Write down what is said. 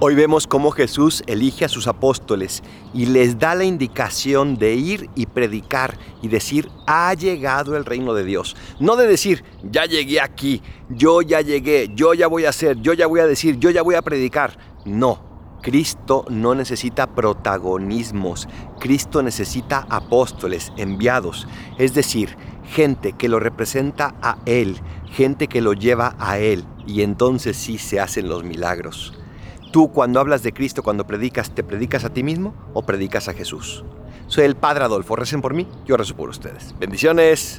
Hoy vemos cómo Jesús elige a sus apóstoles y les da la indicación de ir y predicar y decir, ha llegado el reino de Dios. No de decir, ya llegué aquí, yo ya llegué, yo ya voy a hacer, yo ya voy a decir, yo ya voy a predicar. No, Cristo no necesita protagonismos, Cristo necesita apóstoles enviados, es decir, gente que lo representa a Él, gente que lo lleva a Él, y entonces sí se hacen los milagros. Tú cuando hablas de Cristo, cuando predicas, ¿te predicas a ti mismo o predicas a Jesús? Soy el Padre Adolfo, recen por mí, yo rezo por ustedes. Bendiciones.